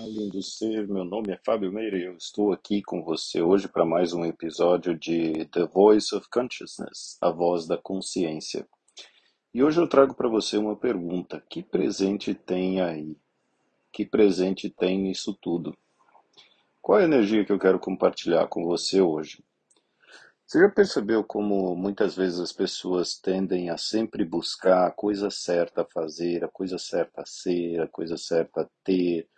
Lindo ser, meu nome é Fábio Meira e eu estou aqui com você hoje para mais um episódio de The Voice of Consciousness, a voz da consciência. E hoje eu trago para você uma pergunta: que presente tem aí? Que presente tem nisso tudo? Qual é a energia que eu quero compartilhar com você hoje? Você já percebeu como muitas vezes as pessoas tendem a sempre buscar a coisa certa a fazer, a coisa certa a ser, a coisa certa a ter,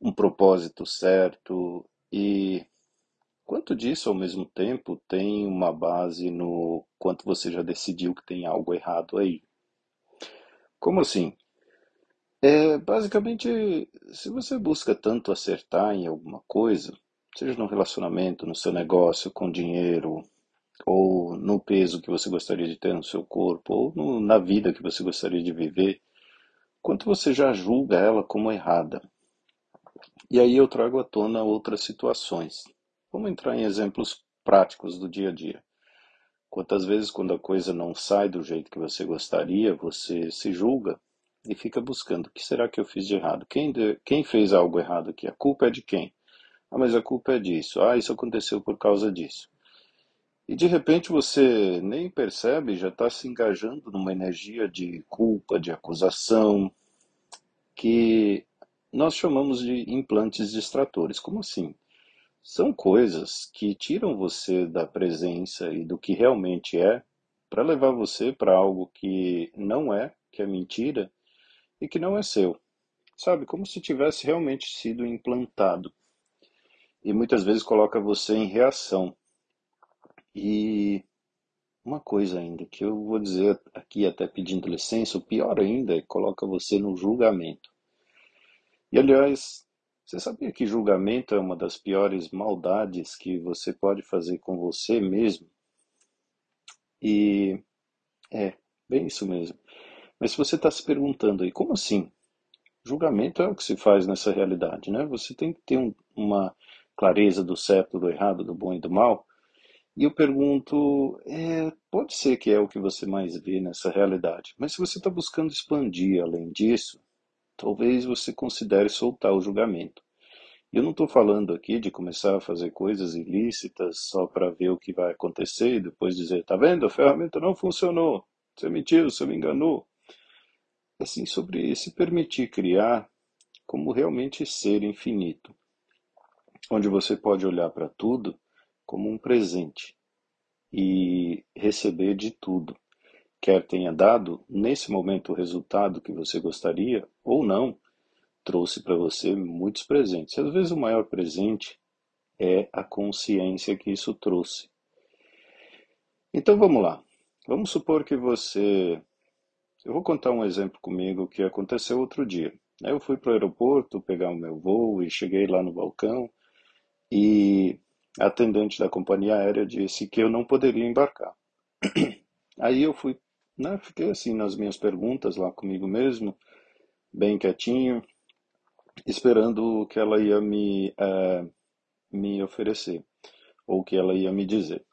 um propósito certo e quanto disso ao mesmo tempo tem uma base no quanto você já decidiu que tem algo errado aí? Como assim? É, basicamente, se você busca tanto acertar em alguma coisa, seja no relacionamento, no seu negócio, com dinheiro, ou no peso que você gostaria de ter no seu corpo, ou no, na vida que você gostaria de viver, quanto você já julga ela como errada. E aí eu trago à tona outras situações. Vamos entrar em exemplos práticos do dia a dia. Quantas vezes, quando a coisa não sai do jeito que você gostaria, você se julga e fica buscando: o que será que eu fiz de errado? Quem, de, quem fez algo errado aqui? A culpa é de quem? Ah, mas a culpa é disso. Ah, isso aconteceu por causa disso. E de repente você nem percebe, já está se engajando numa energia de culpa, de acusação, que nós chamamos de implantes distratores. Como assim? São coisas que tiram você da presença e do que realmente é, para levar você para algo que não é, que é mentira e que não é seu. Sabe, como se tivesse realmente sido implantado. E muitas vezes coloca você em reação e uma coisa ainda que eu vou dizer aqui, até pedindo licença, o pior ainda é que coloca você no julgamento. E aliás, você sabia que julgamento é uma das piores maldades que você pode fazer com você mesmo? E é, bem isso mesmo. Mas se você está se perguntando aí, como assim? Julgamento é o que se faz nessa realidade, né? Você tem que ter um, uma clareza do certo, do errado, do bom e do mal. E eu pergunto, é, pode ser que é o que você mais vê nessa realidade, mas se você está buscando expandir além disso, talvez você considere soltar o julgamento. Eu não estou falando aqui de começar a fazer coisas ilícitas só para ver o que vai acontecer e depois dizer, tá vendo, a ferramenta não funcionou, você mentiu, você me enganou. Assim, sobre se permitir criar como realmente ser infinito, onde você pode olhar para tudo como um presente e receber de tudo. Quer tenha dado nesse momento o resultado que você gostaria ou não, trouxe para você muitos presentes. Às vezes o maior presente é a consciência que isso trouxe. Então vamos lá. Vamos supor que você. Eu vou contar um exemplo comigo que aconteceu outro dia. Eu fui para o aeroporto pegar o meu voo e cheguei lá no balcão e a atendente da companhia aérea disse que eu não poderia embarcar. Aí eu fui, né, fiquei assim nas minhas perguntas lá comigo mesmo, bem quietinho, esperando o que ela ia me, uh, me oferecer, ou o que ela ia me dizer.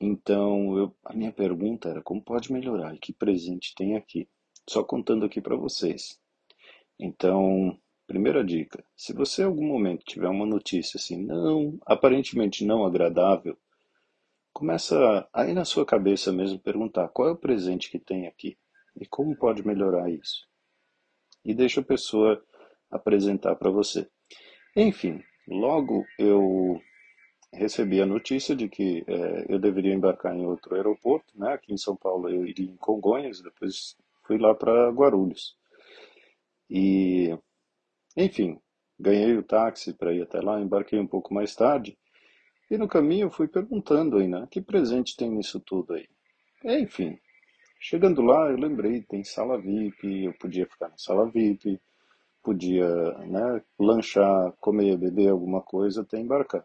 Então, eu, a minha pergunta era como pode melhorar e que presente tem aqui? Só contando aqui para vocês. Então, Primeira dica: se você em algum momento tiver uma notícia assim, não, aparentemente não agradável, começa aí na sua cabeça mesmo perguntar qual é o presente que tem aqui e como pode melhorar isso. E deixa a pessoa apresentar para você. Enfim, logo eu recebi a notícia de que é, eu deveria embarcar em outro aeroporto, né? Aqui em São Paulo eu iria em Congonhas, depois fui lá para Guarulhos. E enfim, ganhei o táxi para ir até lá, embarquei um pouco mais tarde. E no caminho eu fui perguntando aí, né? Que presente tem nisso tudo aí? Enfim, chegando lá eu lembrei, tem sala VIP, eu podia ficar na sala VIP, podia né, lanchar, comer, beber alguma coisa até embarcar.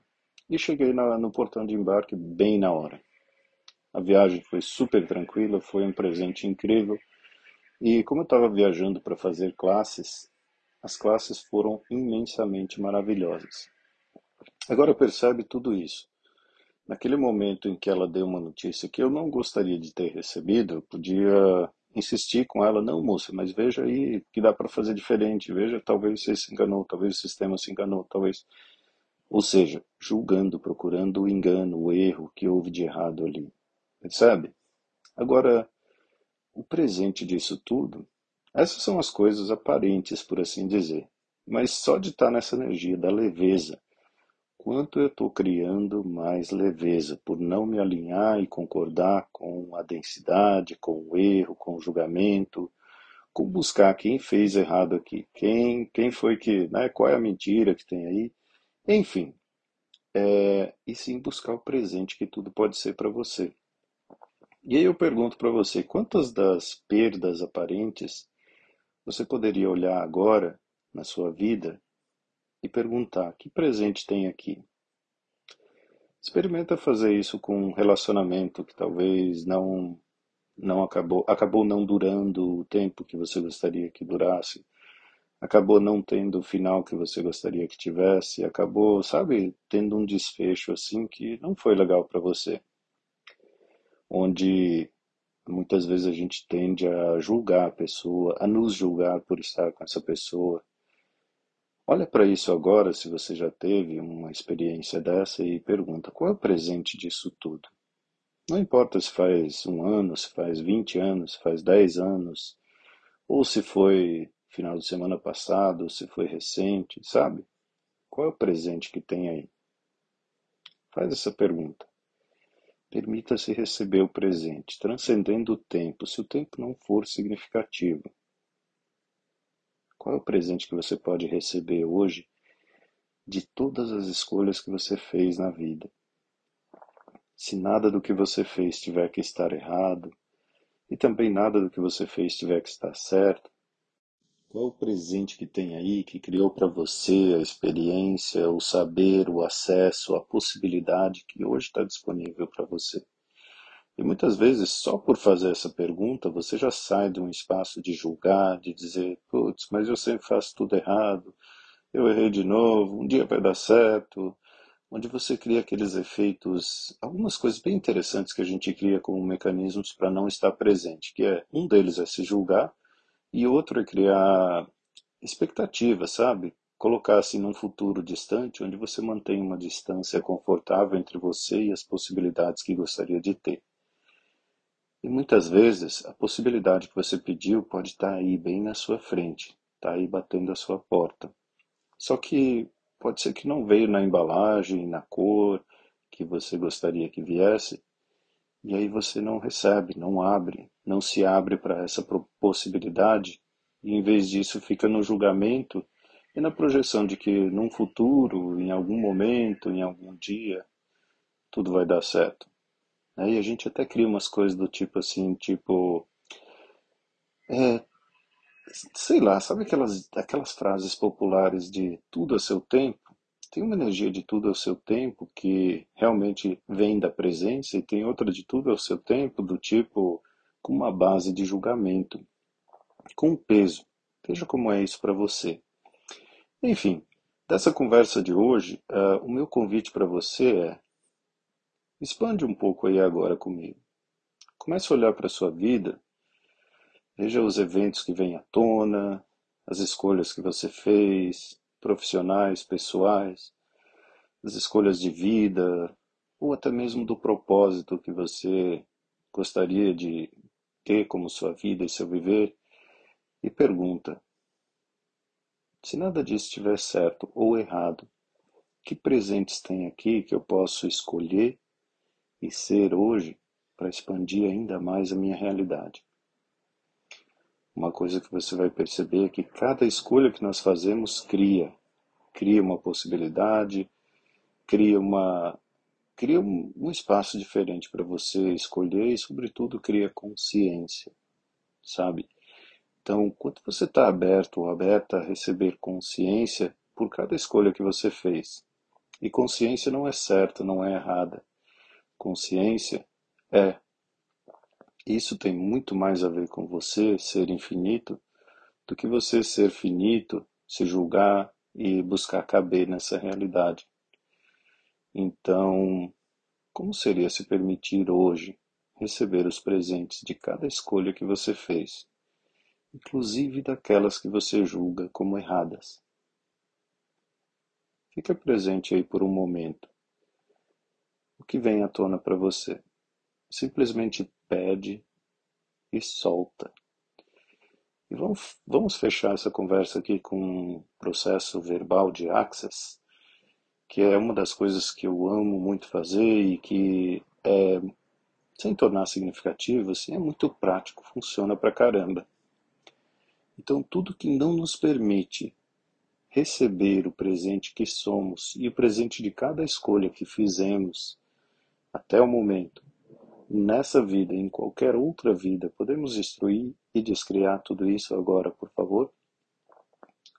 E cheguei na, no portão de embarque bem na hora. A viagem foi super tranquila, foi um presente incrível. E como eu estava viajando para fazer classes, as classes foram imensamente maravilhosas. Agora percebe tudo isso. Naquele momento em que ela deu uma notícia que eu não gostaria de ter recebido, eu podia insistir com ela, não, moça, mas veja aí que dá para fazer diferente, veja, talvez você se enganou, talvez o sistema se enganou, talvez. Ou seja, julgando, procurando o engano, o erro que houve de errado ali. Percebe? Agora, o presente disso tudo, essas são as coisas aparentes, por assim dizer. Mas só de estar nessa energia da leveza, quanto eu estou criando mais leveza por não me alinhar e concordar com a densidade, com o erro, com o julgamento, com buscar quem fez errado aqui, quem, quem foi que, né, qual é a mentira que tem aí, enfim, é, e sim buscar o presente que tudo pode ser para você. E aí eu pergunto para você, quantas das perdas aparentes você poderia olhar agora na sua vida e perguntar: que presente tem aqui? Experimenta fazer isso com um relacionamento que talvez não não acabou acabou não durando o tempo que você gostaria que durasse, acabou não tendo o final que você gostaria que tivesse, acabou, sabe, tendo um desfecho assim que não foi legal para você. Onde muitas vezes a gente tende a julgar a pessoa, a nos julgar por estar com essa pessoa, Olha para isso agora, se você já teve uma experiência dessa, e pergunta: qual é o presente disso tudo? Não importa se faz um ano, se faz 20 anos, se faz 10 anos, ou se foi final de semana passado, ou se foi recente, sabe? Qual é o presente que tem aí? Faz essa pergunta. Permita-se receber o presente, transcendendo o tempo, se o tempo não for significativo. Qual é o presente que você pode receber hoje de todas as escolhas que você fez na vida? Se nada do que você fez tiver que estar errado, e também nada do que você fez tiver que estar certo, qual é o presente que tem aí que criou para você a experiência, o saber, o acesso, a possibilidade que hoje está disponível para você? E muitas vezes, só por fazer essa pergunta, você já sai de um espaço de julgar, de dizer, putz, mas eu sempre faço tudo errado, eu errei de novo, um dia vai dar certo, onde você cria aqueles efeitos, algumas coisas bem interessantes que a gente cria como mecanismos para não estar presente, que é, um deles é se julgar, e outro é criar expectativa, sabe? Colocar assim num futuro distante, onde você mantém uma distância confortável entre você e as possibilidades que gostaria de ter. E muitas vezes a possibilidade que você pediu pode estar aí bem na sua frente, está aí batendo a sua porta. Só que pode ser que não veio na embalagem, na cor que você gostaria que viesse, e aí você não recebe, não abre, não se abre para essa possibilidade, e em vez disso fica no julgamento e na projeção de que num futuro, em algum momento, em algum dia, tudo vai dar certo. Aí a gente até cria umas coisas do tipo assim, tipo. É, sei lá, sabe aquelas, aquelas frases populares de tudo a seu tempo? Tem uma energia de tudo ao seu tempo que realmente vem da presença, e tem outra de tudo ao seu tempo, do tipo com uma base de julgamento, com peso. Veja como é isso para você. Enfim, dessa conversa de hoje, uh, o meu convite para você é Expande um pouco aí agora comigo. Comece a olhar para a sua vida, veja os eventos que vêm à tona, as escolhas que você fez, profissionais, pessoais, as escolhas de vida, ou até mesmo do propósito que você gostaria de ter como sua vida e seu viver, e pergunta: se nada disso estiver certo ou errado, que presentes tem aqui que eu posso escolher e ser hoje para expandir ainda mais a minha realidade. Uma coisa que você vai perceber é que cada escolha que nós fazemos cria, cria uma possibilidade, cria uma cria um, um espaço diferente para você escolher e sobretudo cria consciência, sabe? Então, quando você está aberto ou aberta a receber consciência por cada escolha que você fez, e consciência não é certa, não é errada, consciência é. Isso tem muito mais a ver com você ser infinito do que você ser finito, se julgar e buscar caber nessa realidade. Então, como seria se permitir hoje receber os presentes de cada escolha que você fez, inclusive daquelas que você julga como erradas. Fica presente aí por um momento. O que vem à tona para você? Simplesmente pede e solta. E vamos, vamos fechar essa conversa aqui com um processo verbal de Access, que é uma das coisas que eu amo muito fazer e que, é, sem tornar significativo, assim, é muito prático, funciona pra caramba. Então, tudo que não nos permite receber o presente que somos e o presente de cada escolha que fizemos até o momento, nessa vida e em qualquer outra vida, podemos destruir e descriar tudo isso agora, por favor?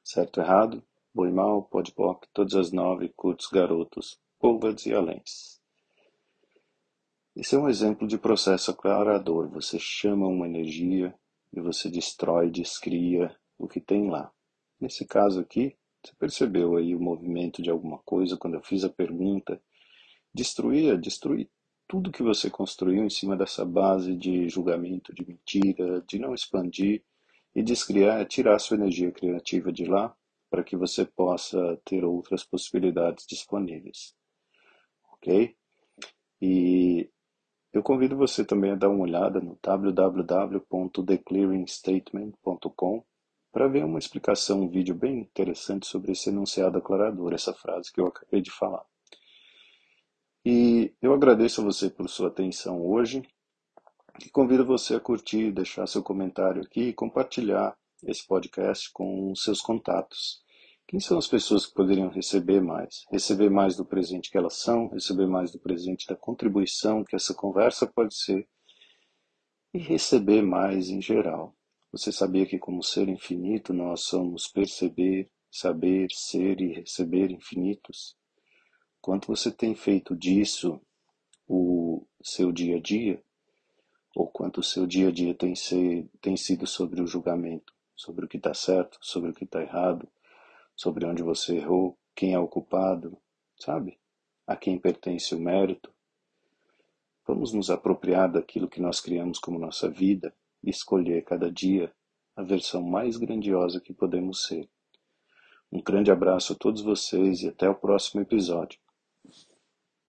Certo, errado, boi mal, pode poc, todas as nove, curtos, garotos, polvads e aléns. Esse é um exemplo de processo aclarador. Você chama uma energia e você destrói, descria o que tem lá. Nesse caso aqui, você percebeu aí o movimento de alguma coisa quando eu fiz a pergunta? Destruir, destruir tudo que você construiu em cima dessa base de julgamento, de mentira, de não expandir e descriar, tirar sua energia criativa de lá para que você possa ter outras possibilidades disponíveis. Ok? E eu convido você também a dar uma olhada no www.theclearingstatement.com para ver uma explicação, um vídeo bem interessante sobre esse enunciado aclarador, essa frase que eu acabei de falar. E eu agradeço a você por sua atenção hoje e convido você a curtir, deixar seu comentário aqui e compartilhar esse podcast com seus contatos. Quem são as pessoas que poderiam receber mais? Receber mais do presente que elas são, receber mais do presente da contribuição que essa conversa pode ser e receber mais em geral. Você sabia que, como ser infinito, nós somos perceber, saber, ser e receber infinitos? Quanto você tem feito disso o seu dia a dia? Ou quanto o seu dia a dia tem, ser, tem sido sobre o julgamento, sobre o que está certo, sobre o que está errado, sobre onde você errou, quem é o culpado, sabe? A quem pertence o mérito? Vamos nos apropriar daquilo que nós criamos como nossa vida e escolher cada dia a versão mais grandiosa que podemos ser. Um grande abraço a todos vocês e até o próximo episódio.